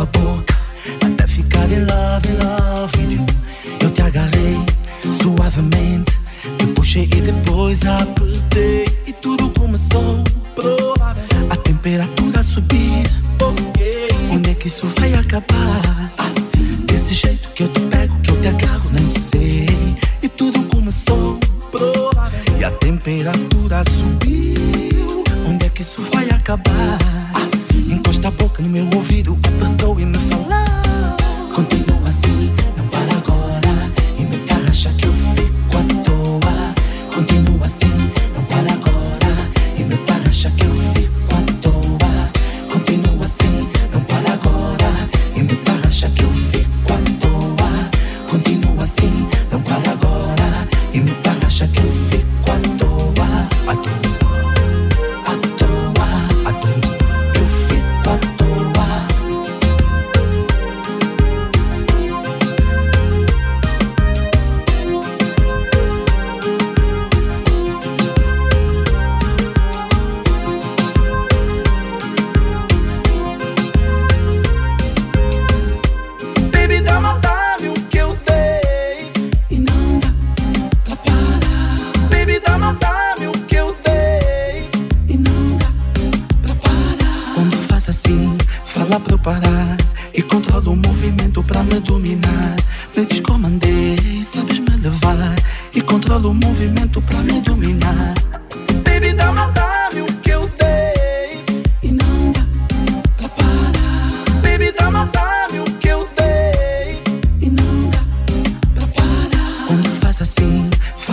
Wapo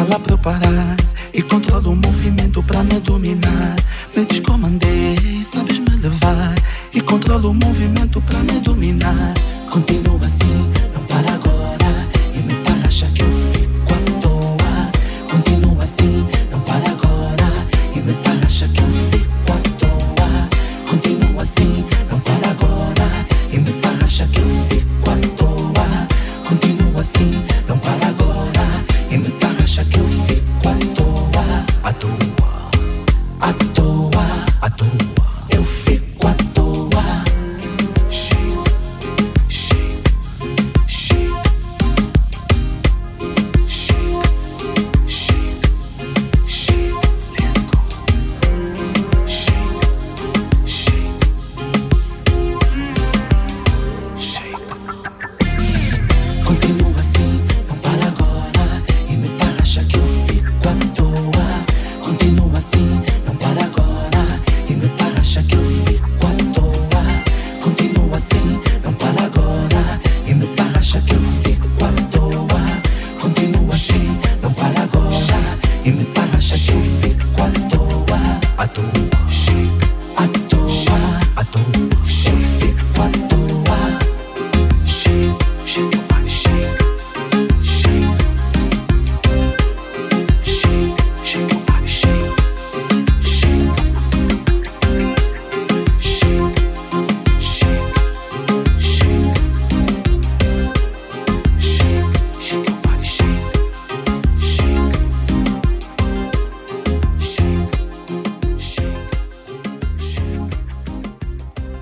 fala pra eu parar E controlo o movimento pra me dominar. Me descomandei, sabes me levar E controlo o movimento pra me dominar. Contigo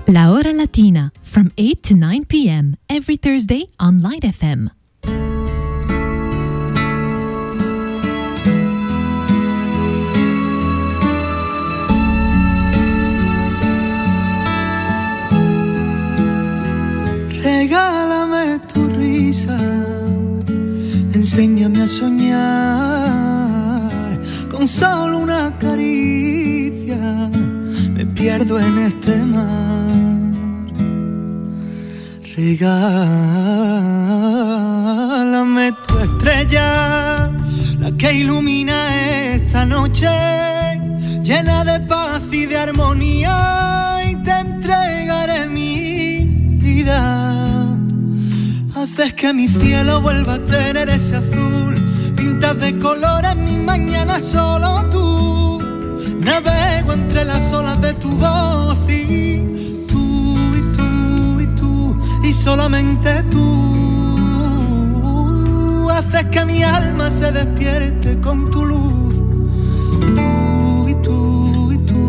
La Hora Latina from 8 to 9 p.m. every Thursday on Light FM. Regálame tu risa, enséñame a soñar con solo una caricia pierdo en este mar. Regálame tu estrella, la que ilumina esta noche, llena de paz y de armonía, y te entregaré mi vida. Haces que mi cielo vuelva a tener ese azul, pintas de colores mi mañana solo tú Navego entre las olas de tu voz y tú y tú y tú y solamente tú haces que mi alma se despierte con tu luz. Tú y tú y tú.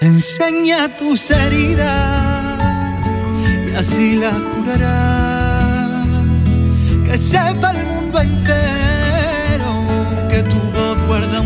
Enseña tus heridas y así las curarás. Que sepa el mundo entero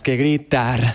Que gritar.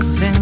que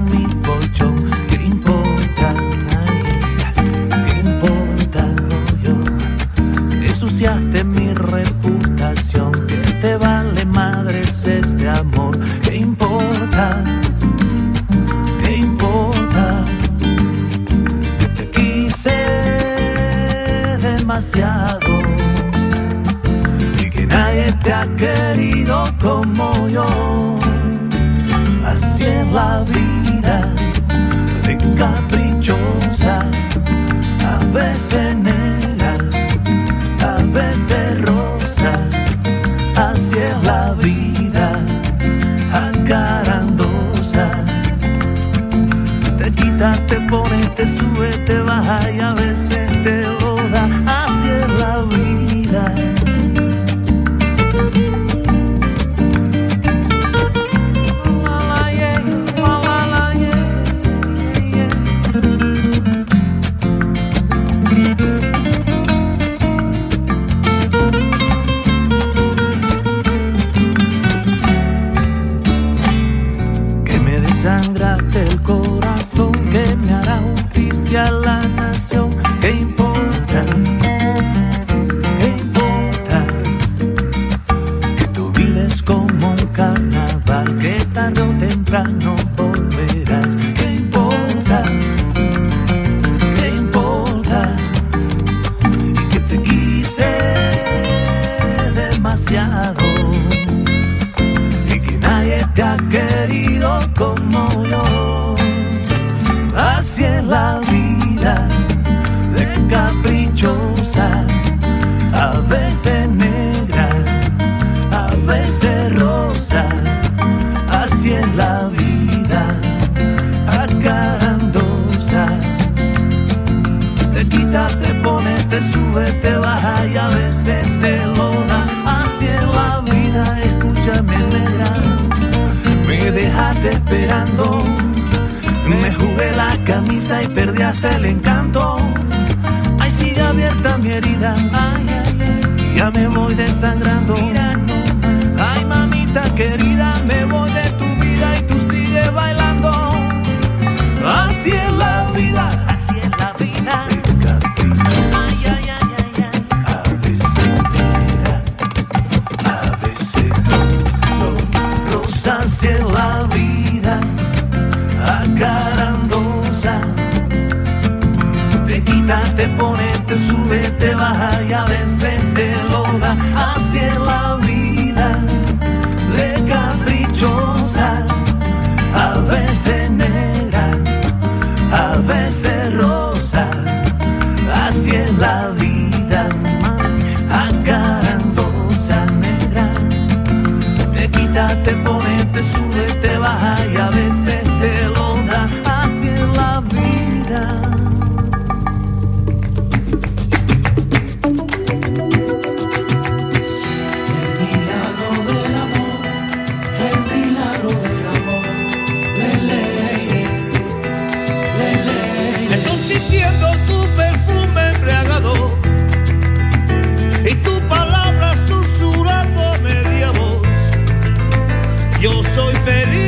Yo soy feliz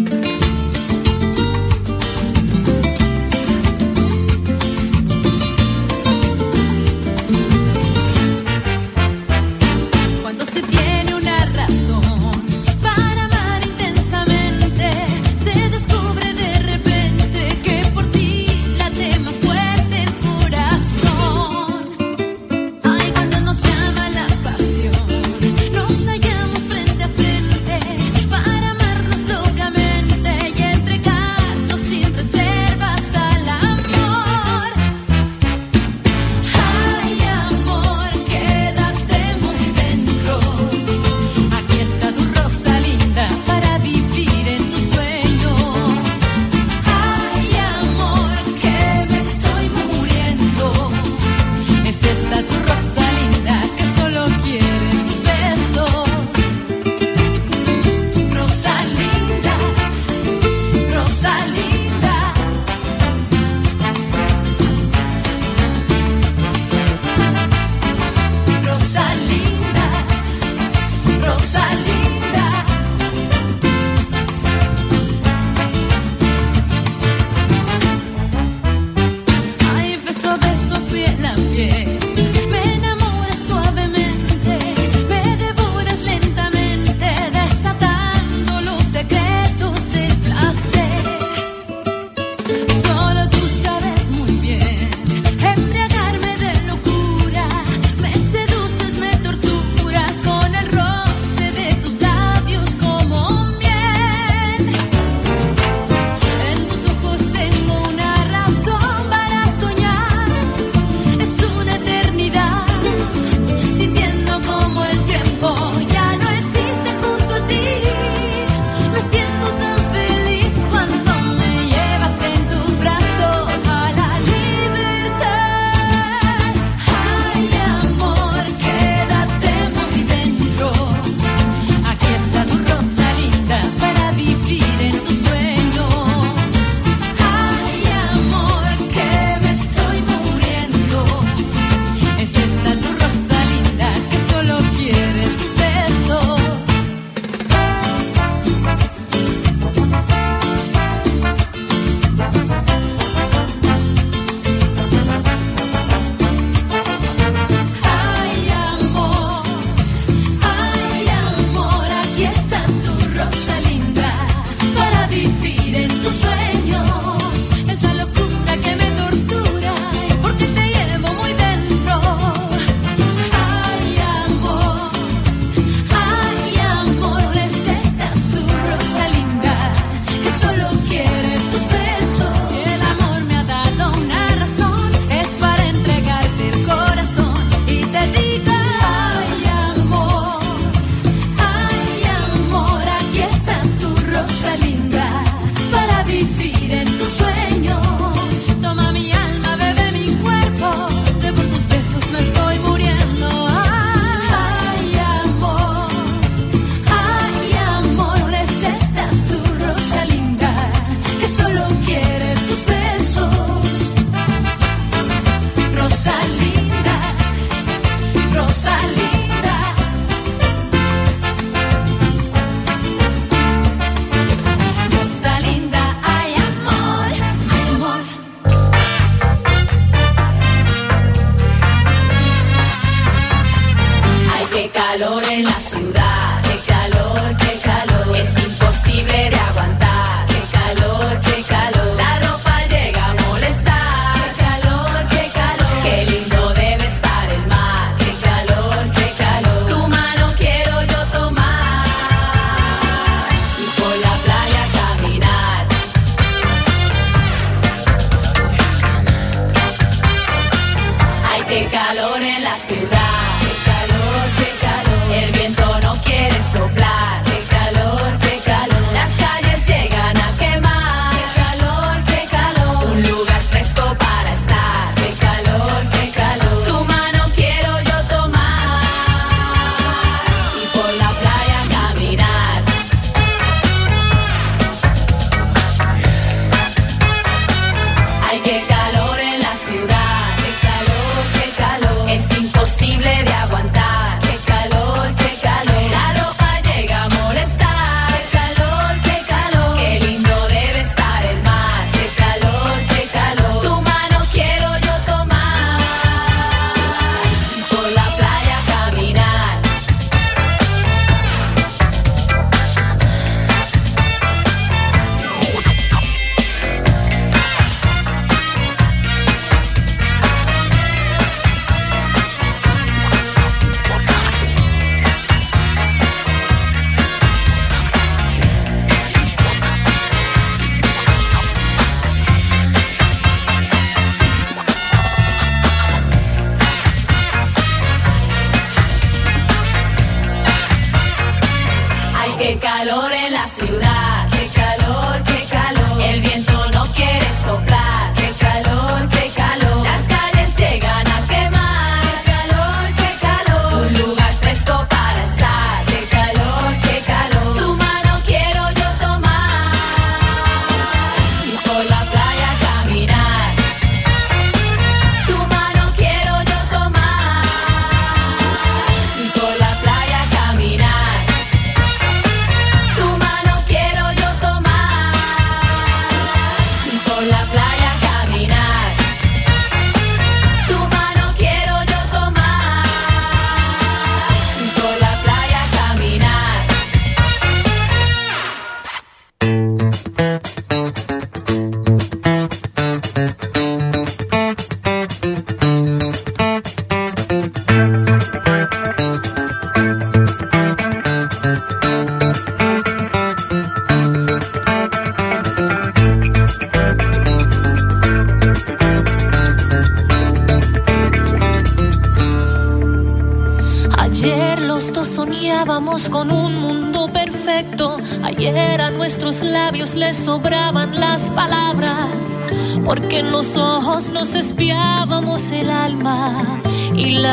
Calor en la ciudad.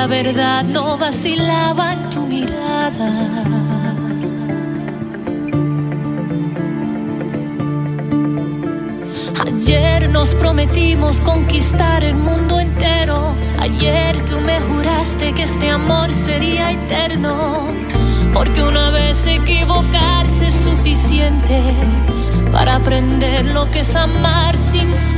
Verdad no vacilaba en tu mirada. Ayer nos prometimos conquistar el mundo entero. Ayer tú me juraste que este amor sería eterno. Porque una vez equivocarse es suficiente para aprender lo que es amar sinceramente.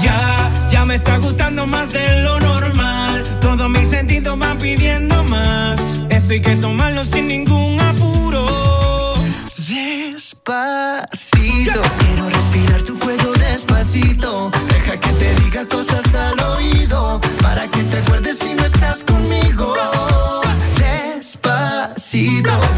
Ya, ya me está gustando más de lo normal. Todos mis sentidos van pidiendo más. Esto hay que tomarlo sin ningún apuro. Despacito, quiero respirar tu cuello despacito. Deja que te diga cosas al oído. Para que te acuerdes si no estás conmigo. Despacito.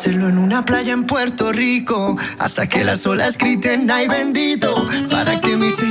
Hacerlo en una playa en Puerto Rico, hasta que las olas griten, ay bendito, para que mis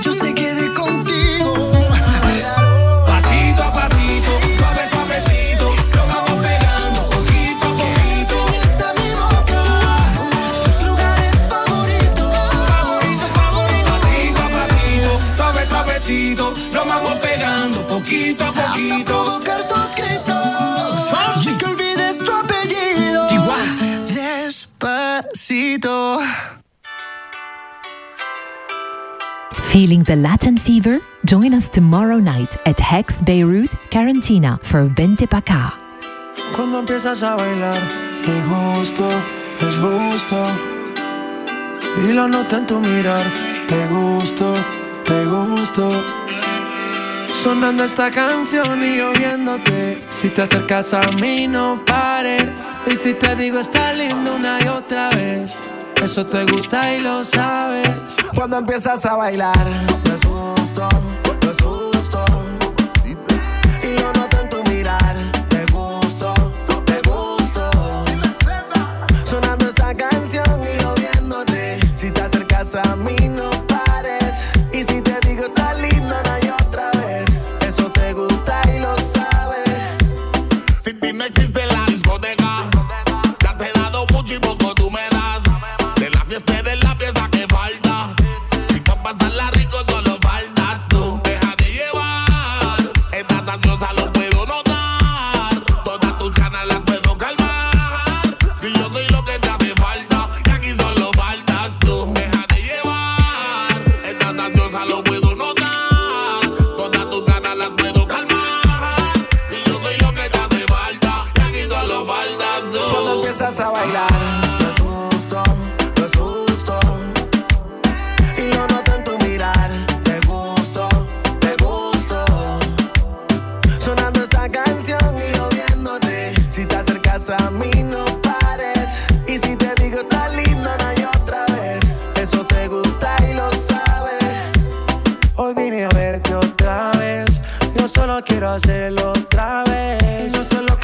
Feeling the Latin fever? Join us tomorrow night at Hex Beirut, Carantina for Vente Pa' Cuando empiezas a bailar, es justo, es gusto. Y lo noto en tu mirar, te gusto, te gusto. Sonando esta canción y oyéndote. Si te acercas a mí, no pares. Y si te digo, está lindo una y otra vez. Eso te gusta y lo sabes. Cuando empiezas a bailar, no es justo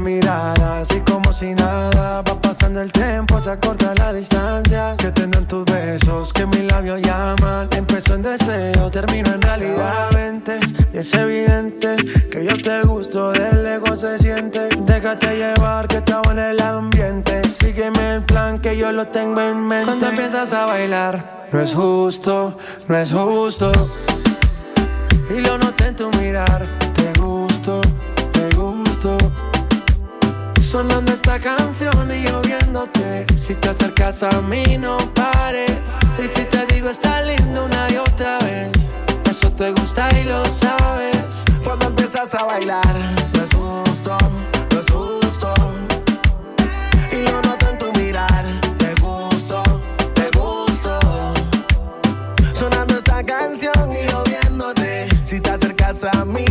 Miradas y como si nada va pasando el tiempo, se acorta la distancia. Que tendrán tus besos, que mis labios llaman. Empezó en deseo, termino en realidad. Vente, y es evidente que yo te gusto, del lejos se siente. Déjate llevar que estaba en el ambiente. Sígueme el plan que yo lo tengo en mente. Cuando empiezas a bailar, no es justo, no es justo. Y lo noté en tu mirar, te gusto, te gusto. Sonando esta canción y yo viéndote. Si te acercas a mí, no pares. Y si te digo, está lindo una y otra vez. Eso te gusta y lo sabes. Cuando empiezas a bailar, justo, no es justo. Y lo noto en tu mirar, te gusto, te gusto. Sonando esta canción y yo viéndote. Si te acercas a mí,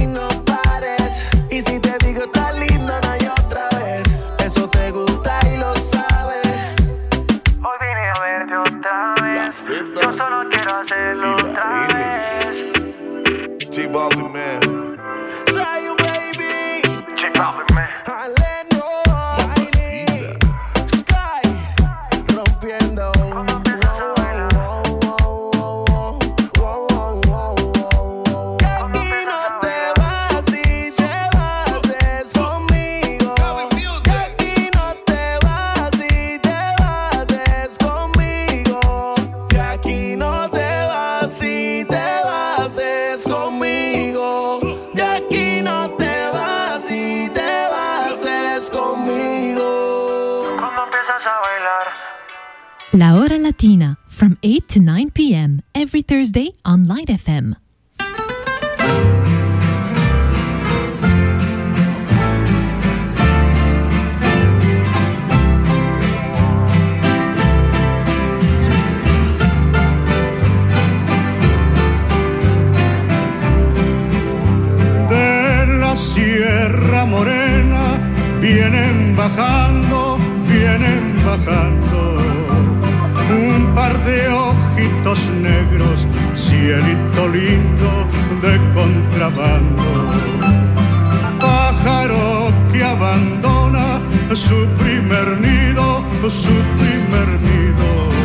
La Hora Latina from 8 to 9 p.m. every Thursday on Light FM. de la Sierra Morena vienen bajando, vienen bajando par de ojitos negros, cielito lindo de contrabando. Pájaro que abandona su primer nido, su primer nido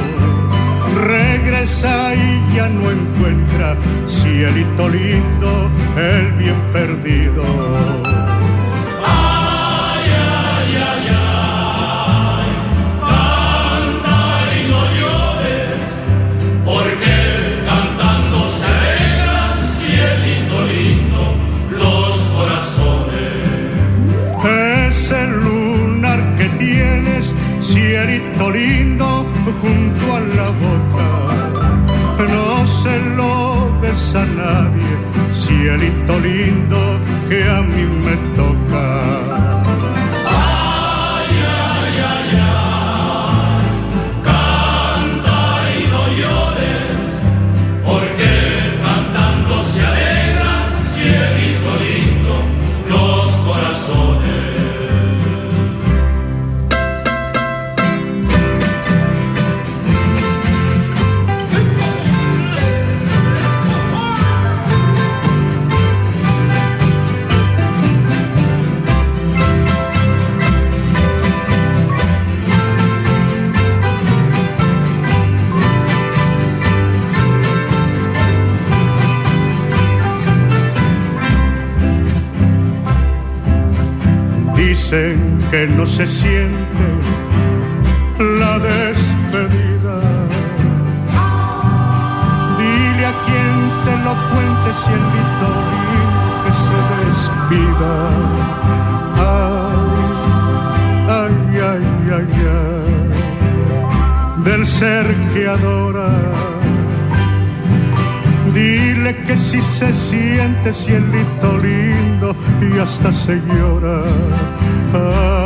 regresa y ya no encuentra cielito lindo, el bien perdido. Lindo, junto a la boca. No se lo des a nadie, cielito lindo, que a mí me toca. No se siente la despedida. Dile a quien te lo cuente, cielito lindo, que se despida. Ay, ay, ay, ay, ay, del ser que adora. Dile que si se siente cielito lindo y hasta se llora. Ay,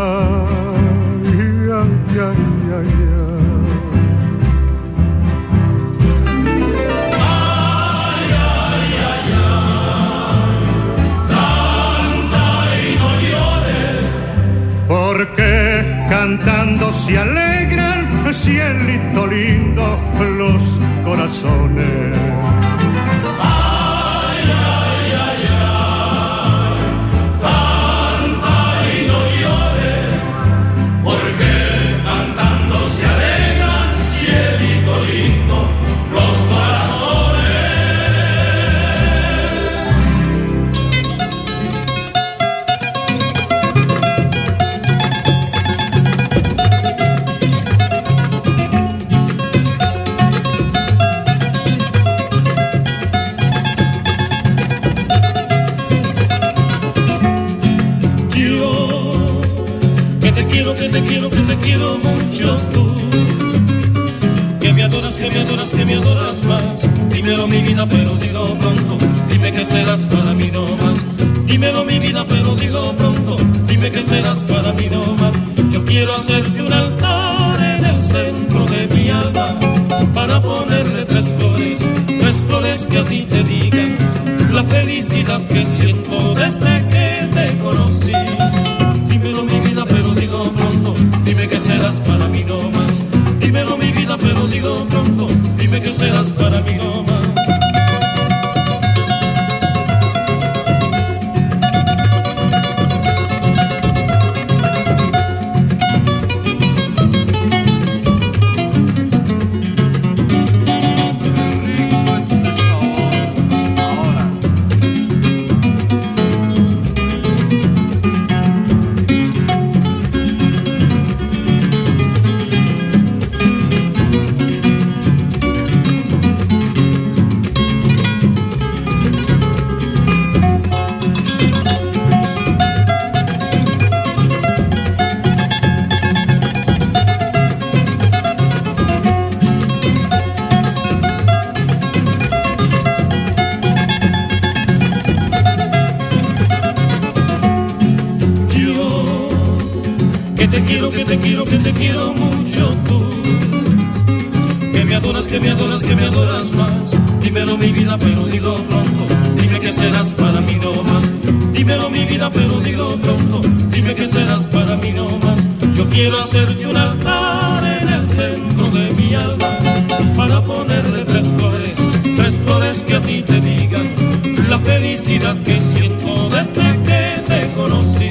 pero dilo pronto, dime que serás para mí no más. Dímelo mi vida, pero dilo pronto, dime que serás para mí no más. Yo quiero hacerte un altar en el centro de mi alma, para ponerle tres flores, tres flores que a ti te digan la felicidad que siento desde que te conocí.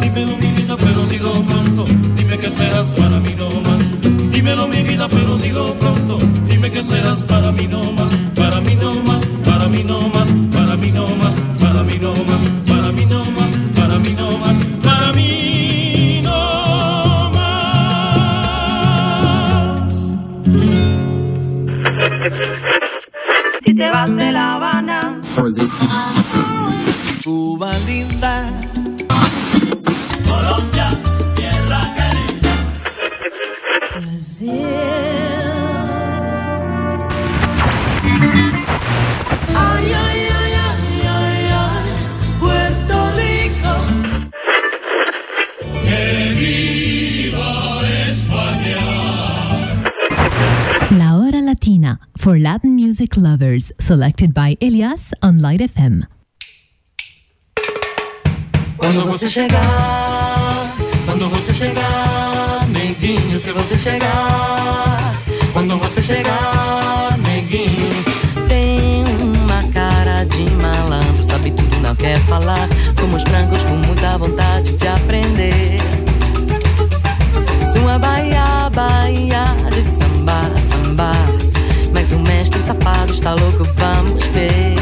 Dímelo mi vida, pero dilo pronto, dime que serás para mí no más. Dímelo mi vida, pero dilo pronto, dime que serás para mí no más mí nomás selected by Elias on Light FM. Quando você chegar, quando você chegar, neguinho, se você chegar, quando você chegar, neguinho, tem uma cara de malandro, sabe tudo, não quer falar. Somos brancos com muita vontade de aprender. Sua baia, baia de mestre safado está louco, vamos ver.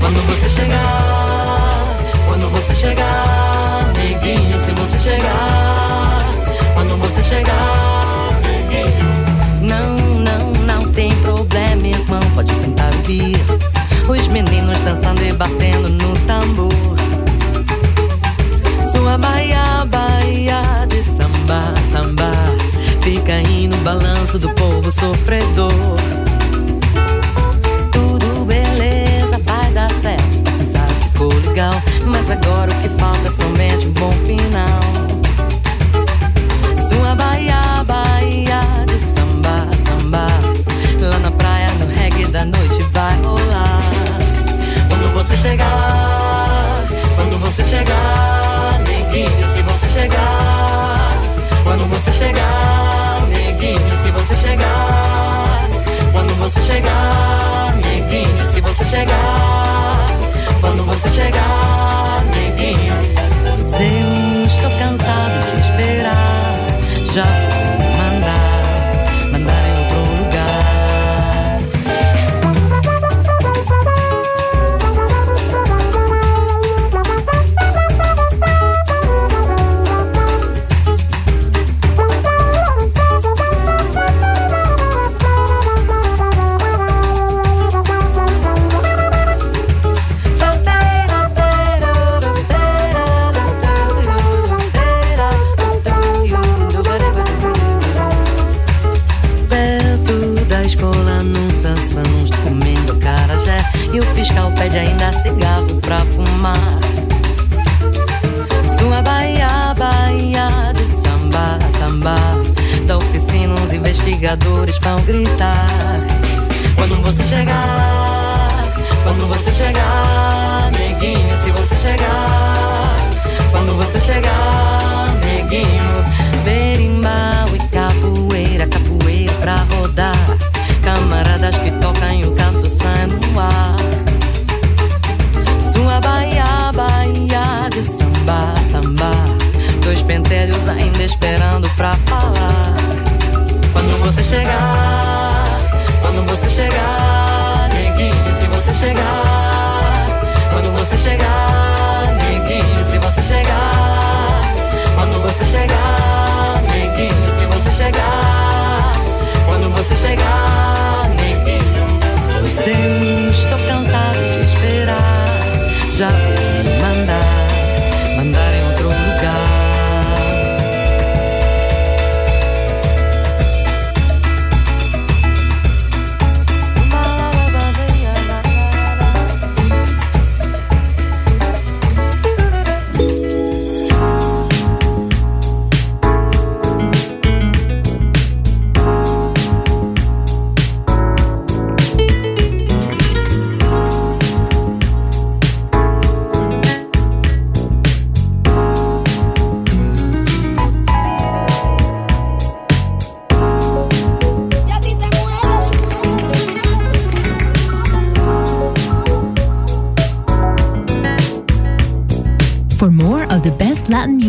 Quando você chegar, quando você chegar, neguinho, se você chegar, quando você chegar, neguinho. Não, não, não tem problema, irmão, pode sentar e vir. Os meninos dançando e batendo no tambor. Sua baia, baia de samba, samba. Fica aí no balanço do povo sofredor. Somente um bom final. Sua baia, baia de samba, samba. Lá na praia, no reggae da noite vai rolar. Quando você chegar, quando você chegar, neguinho, se você chegar, quando você chegar, neguinho, se você chegar, quando você chegar, neguinho, se você chegar, quando você chegar, neguinho. Eu estou cansado de esperar, já vou os investigadores vão gritar. Quando você chegar, quando você chegar, neguinho, se você chegar, quando você chegar, neguinho, berimbau e capoeira, capoeira pra rodar. Camaradas que tocam e o canto sai no ar. Sua Bahia, Bahia de samba, samba. Dois pentelhos ainda esperando pra falar. Você chegar, quando você chegar, neguinho, se você chegar, quando você chegar, neguinho, se você chegar, quando você chegar, neguinho, se você chegar, quando você chegar, neguinho. Pois eu estou cansado de esperar, já vou mandar,